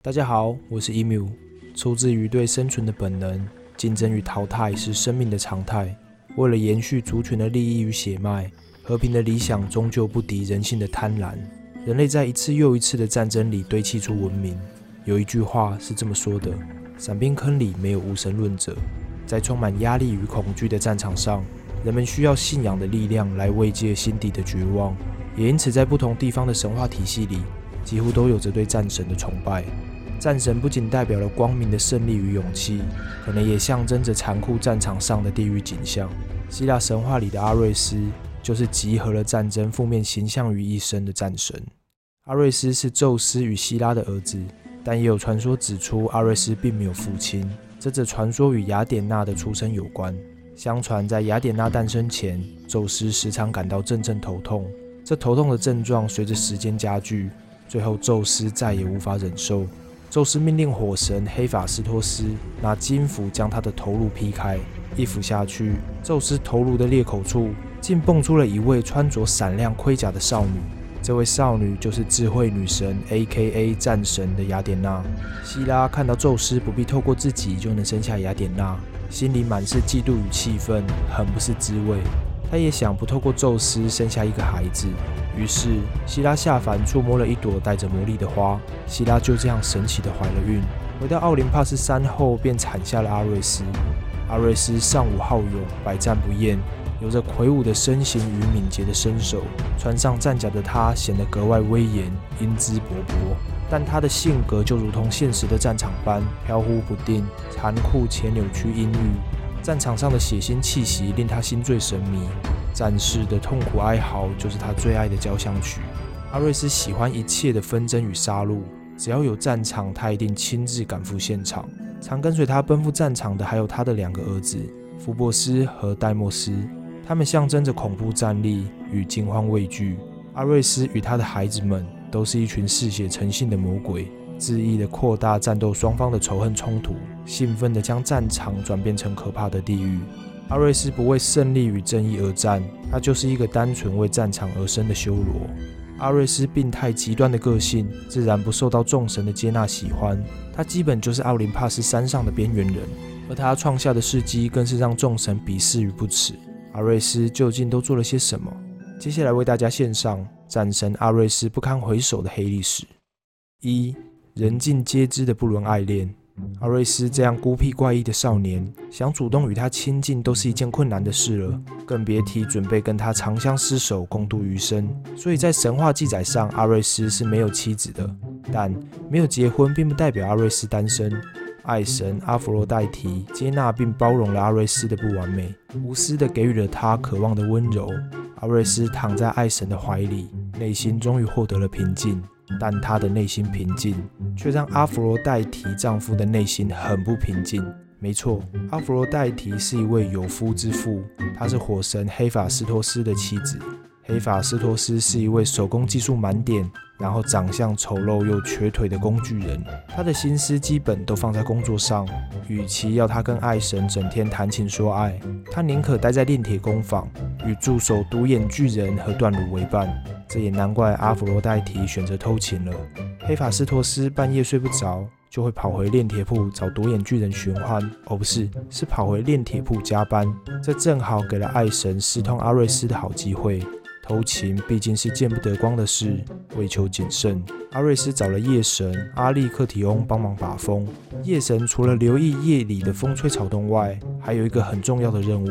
大家好，我是 emu。出自于对生存的本能，竞争与淘汰是生命的常态。为了延续族群的利益与血脉，和平的理想终究不敌人性的贪婪。人类在一次又一次的战争里堆砌出文明。有一句话是这么说的：伞兵坑里没有无神论者。在充满压力与恐惧的战场上，人们需要信仰的力量来慰藉心底的绝望。也因此，在不同地方的神话体系里，几乎都有着对战神的崇拜。战神不仅代表了光明的胜利与勇气，可能也象征着残酷战场上的地狱景象。希腊神话里的阿瑞斯，就是集合了战争负面形象于一身的战神。阿瑞斯是宙斯与希拉的儿子，但也有传说指出阿瑞斯并没有父亲。这则传说与雅典娜的出生有关。相传在雅典娜诞生前，宙斯时常感到阵阵头痛，这头痛的症状随着时间加剧，最后宙斯再也无法忍受。宙斯命令火神黑法斯托斯拿金斧将他的头颅劈开，一斧下去，宙斯头颅的裂口处竟蹦出了一位穿着闪亮盔甲的少女。这位少女就是智慧女神 （A.K.A. 战神）的雅典娜。希拉看到宙斯不必透过自己就能生下雅典娜，心里满是嫉妒与气愤，很不是滋味。他也想不透过宙斯生下一个孩子。于是，希拉下凡触摸了一朵带着魔力的花，希拉就这样神奇的怀了孕。回到奥林帕斯山后，便产下了阿瑞斯。阿瑞斯尚武好勇，百战不厌，有着魁梧的身形与敏捷的身手。穿上战甲的他显得格外威严，英姿勃勃。但他的性格就如同现实的战场般飘忽不定、残酷且扭曲阴郁。战场上的血腥气息令他心醉神迷。战士的痛苦哀嚎就是他最爱的交响曲。阿瑞斯喜欢一切的纷争与杀戮，只要有战场，他一定亲自赶赴现场。常跟随他奔赴战场的还有他的两个儿子福伯斯和戴莫斯，他们象征着恐怖战力与惊慌畏惧。阿瑞斯与他的孩子们都是一群嗜血成性的魔鬼，恣意的扩大战斗双方的仇恨冲突，兴奋地将战场转变成可怕的地狱。阿瑞斯不为胜利与正义而战，他就是一个单纯为战场而生的修罗。阿瑞斯病态极端的个性，自然不受到众神的接纳喜欢。他基本就是奥林帕斯山上的边缘人，而他创下的事迹更是让众神鄙视与不耻。阿瑞斯究竟都做了些什么？接下来为大家献上战神阿瑞斯不堪回首的黑历史：一人尽皆知的不伦爱恋。阿瑞斯这样孤僻怪异的少年，想主动与他亲近都是一件困难的事了，更别提准备跟他长相厮守、共度余生。所以在神话记载上，阿瑞斯是没有妻子的。但没有结婚，并不代表阿瑞斯单身。爱神阿佛洛代提接纳并包容了阿瑞斯的不完美，无私地给予了他渴望的温柔。阿瑞斯躺在爱神的怀里，内心终于获得了平静。但她的内心平静，却让阿佛罗代提丈夫的内心很不平静。没错，阿佛罗代提是一位有夫之妇，她是火神黑法斯托斯的妻子。黑法斯托斯是一位手工技术满点，然后长相丑陋又瘸腿的工具人。他的心思基本都放在工作上，与其要他跟爱神整天谈情说爱，他宁可待在炼铁工坊，与助手独眼巨人和段鲁为伴。这也难怪阿弗罗代提选择偷情了。黑法斯托斯半夜睡不着，就会跑回炼铁铺找独眼巨人寻欢。哦，不是，是跑回炼铁铺加班。这正好给了爱神私通阿瑞斯的好机会。偷情毕竟是见不得光的事，为求谨慎，阿瑞斯找了夜神阿利克提翁帮忙把风。夜神除了留意夜里的风吹草动外，还有一个很重要的任务，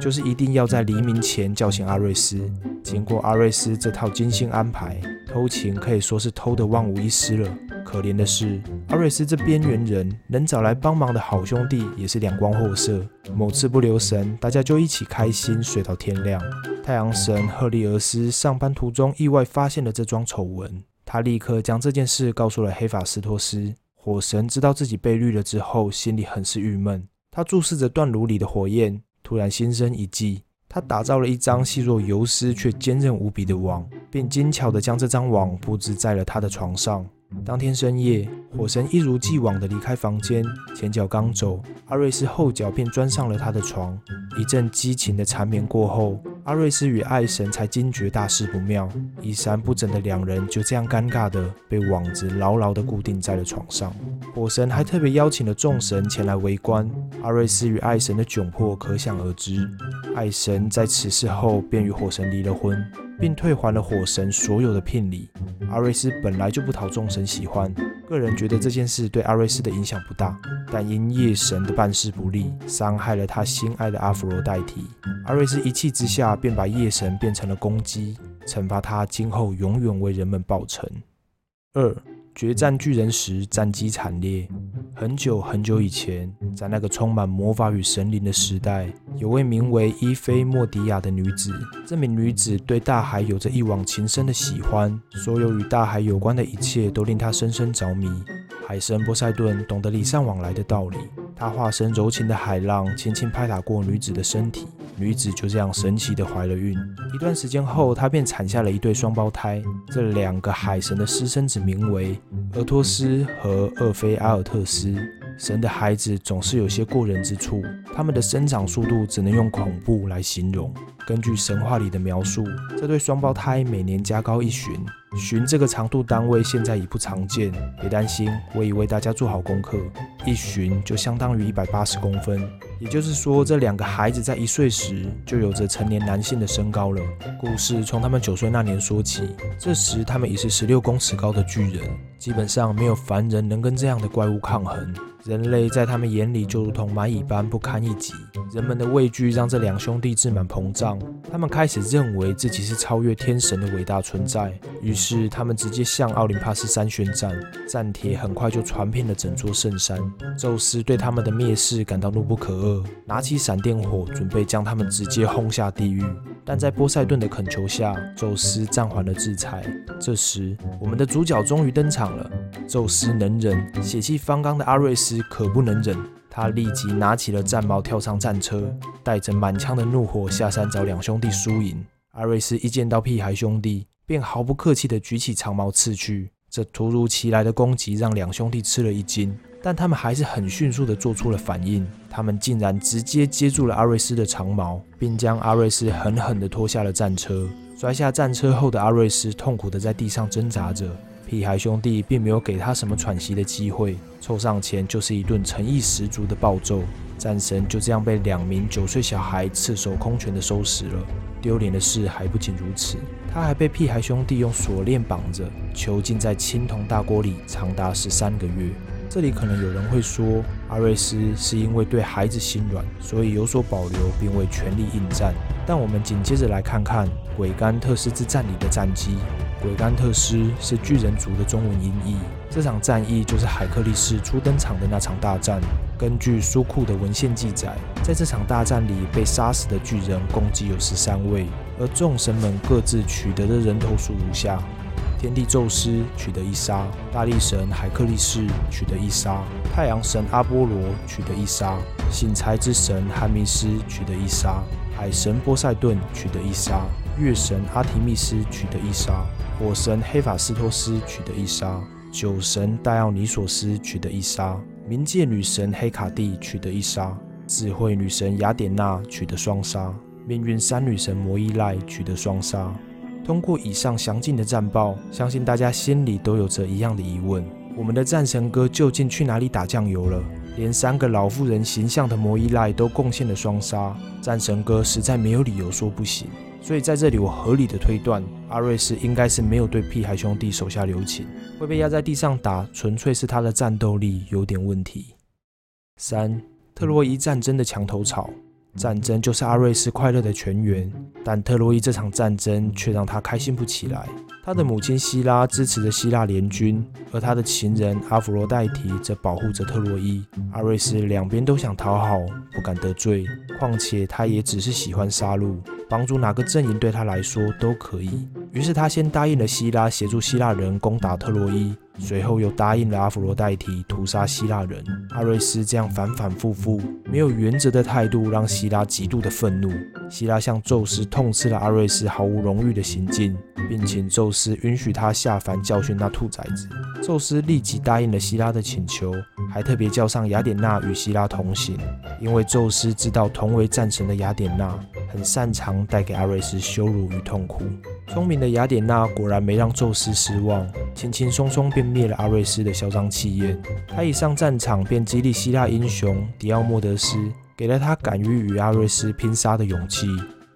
就是一定要在黎明前叫醒阿瑞斯。经过阿瑞斯这套精心安排，偷情可以说是偷得万无一失了。可怜的是，阿瑞斯这边缘人能找来帮忙的好兄弟也是两光货色。某次不留神，大家就一起开心睡到天亮。太阳神赫利俄斯上班途中意外发现了这桩丑闻，他立刻将这件事告诉了黑法斯托斯。火神知道自己被绿了之后，心里很是郁闷。他注视着断炉里的火焰，突然心生一计。他打造了一张细若游丝却坚韧无比的网，便精巧地将这张网布置在了他的床上。当天深夜，火神一如既往地离开房间，前脚刚走，阿瑞斯后脚便钻上了他的床。一阵激情的缠绵过后，阿瑞斯与爱神才惊觉大事不妙，衣衫不整的两人就这样尴尬的被网子牢牢的固定在了床上。火神还特别邀请了众神前来围观，阿瑞斯与爱神的窘迫可想而知。爱神在此事后便与火神离了婚。并退还了火神所有的聘礼。阿瑞斯本来就不讨众神喜欢，个人觉得这件事对阿瑞斯的影响不大，但因夜神的办事不力，伤害了他心爱的阿弗罗代替。阿瑞斯一气之下便把夜神变成了公鸡，惩罚他今后永远为人们报仇。二。决战巨人时，战绩惨烈。很久很久以前，在那个充满魔法与神灵的时代，有位名为伊菲莫迪亚的女子。这名女子对大海有着一往情深的喜欢，所有与大海有关的一切都令她深深着迷。海神波塞顿懂得礼尚往来的道理，他化身柔情的海浪，轻轻拍打过女子的身体。女子就这样神奇的怀了孕。一段时间后，她便产下了一对双胞胎。这两个海神的私生子名为俄托斯和厄菲阿尔特斯。神的孩子总是有些过人之处，他们的生长速度只能用恐怖来形容。根据神话里的描述，这对双胞胎每年加高一旬。寻这个长度单位现在已不常见，别担心，我已为大家做好功课。一寻就相当于一百八十公分。也就是说，这两个孩子在一岁时就有着成年男性的身高了。故事从他们九岁那年说起，这时他们已是十六公尺高的巨人，基本上没有凡人能跟这样的怪物抗衡。人类在他们眼里就如同蚂蚁般不堪一击。人们的畏惧让这两兄弟自满膨胀，他们开始认为自己是超越天神的伟大存在。于是，他们直接向奥林帕斯山宣战，战帖很快就传遍了整座圣山。宙斯对他们的蔑视感到怒不可遏，拿起闪电火，准备将他们直接轰下地狱。但在波塞顿的恳求下，宙斯暂缓了制裁。这时，我们的主角终于登场了。宙斯能忍，血气方刚的阿瑞斯 可不能忍。他立即拿起了战矛，跳上战车，带着满腔的怒火下山找两兄弟输赢。阿瑞斯一见到屁孩兄弟，便毫不客气地举起长矛刺去。这突如其来的攻击让两兄弟吃了一惊。但他们还是很迅速地做出了反应，他们竟然直接接住了阿瑞斯的长矛，并将阿瑞斯狠狠地拖下了战车。摔下战车后的阿瑞斯痛苦地在地上挣扎着，屁孩兄弟并没有给他什么喘息的机会，凑上前就是一顿诚意十足的暴揍。战神就这样被两名九岁小孩赤手空拳地收拾了。丢脸的事还不仅如此，他还被屁孩兄弟用锁链绑着，囚禁在青铜大锅里长达十三个月。这里可能有人会说，阿瑞斯是因为对孩子心软，所以有所保留，并未全力应战。但我们紧接着来看看鬼甘特斯之战里的战机。鬼甘特斯是巨人族的中文音译。这场战役就是海克力士初登场的那场大战。根据书库的文献记载，在这场大战里被杀死的巨人共计有十三位，而众神们各自取得的人头数如下。天帝宙斯取得一杀，大力神海克力士取得一杀，太阳神阿波罗取得一杀，醒财之神汉密斯取得一杀，海神波塞顿取得一杀，月神阿提密斯取得一杀，火神黑法斯托斯取得一杀，酒神戴奥尼索斯取得一杀，冥界女神黑卡蒂取得一杀，智慧女神雅典娜取得双杀，命运三女神摩伊赖取得双杀。通过以上详尽的战报，相信大家心里都有着一样的疑问：我们的战神哥究竟去哪里打酱油了？连三个老妇人形象的摩伊赖都贡献了双杀，战神哥实在没有理由说不行。所以在这里，我合理的推断，阿瑞斯应该是没有对屁孩兄弟手下留情，会被压在地上打，纯粹是他的战斗力有点问题。三，特洛伊战争的墙头草。战争就是阿瑞斯快乐的泉源，但特洛伊这场战争却让他开心不起来。他的母亲希拉支持着希腊联军，而他的情人阿弗罗代提则保护着特洛伊。阿瑞斯两边都想讨好，不敢得罪，况且他也只是喜欢杀戮，帮助哪个阵营对他来说都可以。于是他先答应了希拉协助希腊人攻打特洛伊。随后又答应了阿弗罗代提屠杀希腊人。阿瑞斯这样反反复复、没有原则的态度，让希拉极度的愤怒。希拉向宙斯痛斥了阿瑞斯毫无荣誉的行径。并请宙斯允许他下凡教训那兔崽子。宙斯立即答应了希拉的请求，还特别叫上雅典娜与希拉同行，因为宙斯知道同为战神的雅典娜很擅长带给阿瑞斯羞辱与痛苦。聪明的雅典娜果然没让宙斯失望，轻轻松松便灭了阿瑞斯的嚣张气焰。他一上战场便激励希腊英雄迪奥莫德斯，给了他敢于与阿瑞斯拼杀的勇气。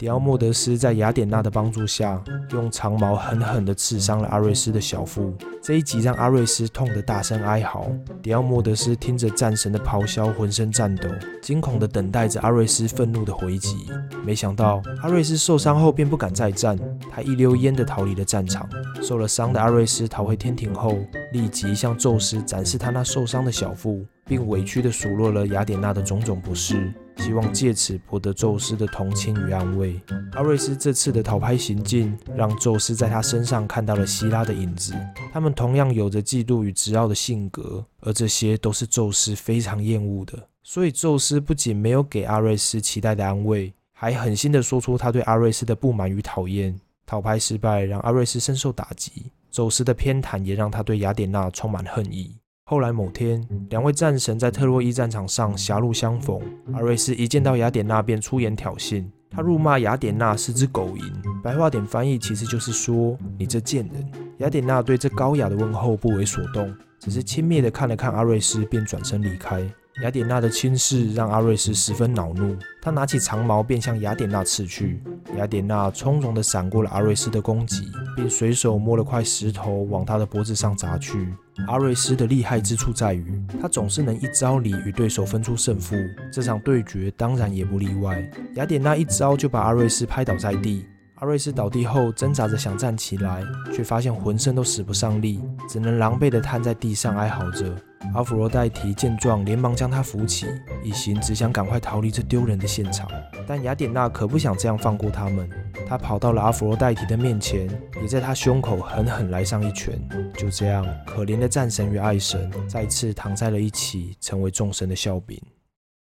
迪奥莫德斯在雅典娜的帮助下，用长矛狠狠地刺伤了阿瑞斯的小腹。这一击让阿瑞斯痛得大声哀嚎。迪奥莫德斯听着战神的咆哮，浑身颤抖，惊恐地等待着阿瑞斯愤怒的回击。没想到阿瑞斯受伤后便不敢再战，他一溜烟地逃离了战场。受了伤的阿瑞斯逃回天庭后，立即向宙斯展示他那受伤的小腹，并委屈地数落了雅典娜的种种不是。希望借此博得宙斯的同情与安慰。阿瑞斯这次的讨拍行径，让宙斯在他身上看到了希拉的影子。他们同样有着嫉妒与执拗的性格，而这些都是宙斯非常厌恶的。所以，宙斯不仅没有给阿瑞斯期待的安慰，还狠心地说出他对阿瑞斯的不满与讨厌。讨拍失败，让阿瑞斯深受打击。宙斯的偏袒也让他对雅典娜充满恨意。后来某天，两位战神在特洛伊战场上狭路相逢。阿瑞斯一见到雅典娜便出言挑衅，他辱骂雅典娜是只狗蝇。白话点翻译其实就是说：“你这贱人。”雅典娜对这高雅的问候不为所动，只是轻蔑地看了看阿瑞斯，便转身离开。雅典娜的轻视让阿瑞斯十分恼怒，他拿起长矛便向雅典娜刺去。雅典娜从容地闪过了阿瑞斯的攻击，并随手摸了块石头往他的脖子上砸去。阿瑞斯的厉害之处在于，他总是能一招里与对手分出胜负。这场对决当然也不例外。雅典娜一招就把阿瑞斯拍倒在地。阿瑞斯倒地后挣扎着想站起来，却发现浑身都使不上力，只能狼狈地瘫在地上哀嚎着。阿弗罗代提见状，连忙将他扶起，一心只想赶快逃离这丢人的现场。但雅典娜可不想这样放过他们，她跑到了阿弗罗代提的面前，也在他胸口狠狠来上一拳。就这样，可怜的战神与爱神再次躺在了一起，成为众神的笑柄。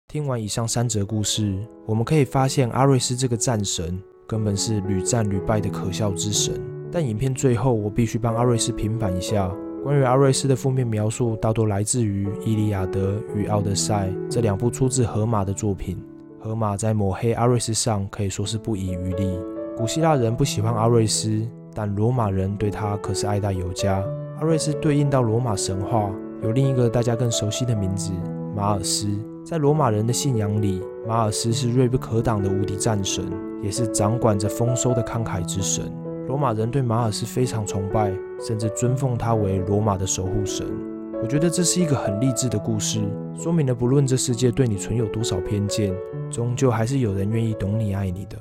听完以上三则故事，我们可以发现阿瑞斯这个战神根本是屡战屡败的可笑之神。但影片最后，我必须帮阿瑞斯平反一下。关于阿瑞斯的负面描述，大多来自于《伊利亚德》与《奥德赛》这两部出自荷马的作品。荷马在抹黑阿瑞斯上可以说是不遗余力。古希腊人不喜欢阿瑞斯，但罗马人对他可是爱戴有加。阿瑞斯对应到罗马神话，有另一个大家更熟悉的名字——马尔斯。在罗马人的信仰里，马尔斯是锐不可挡的无敌战神，也是掌管着丰收的慷慨之神。罗马人对马尔斯非常崇拜，甚至尊奉他为罗马的守护神。我觉得这是一个很励志的故事，说明了不论这世界对你存有多少偏见，终究还是有人愿意懂你、爱你的。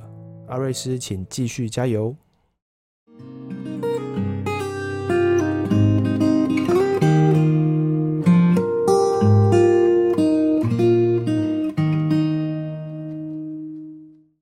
阿瑞斯，请继续加油！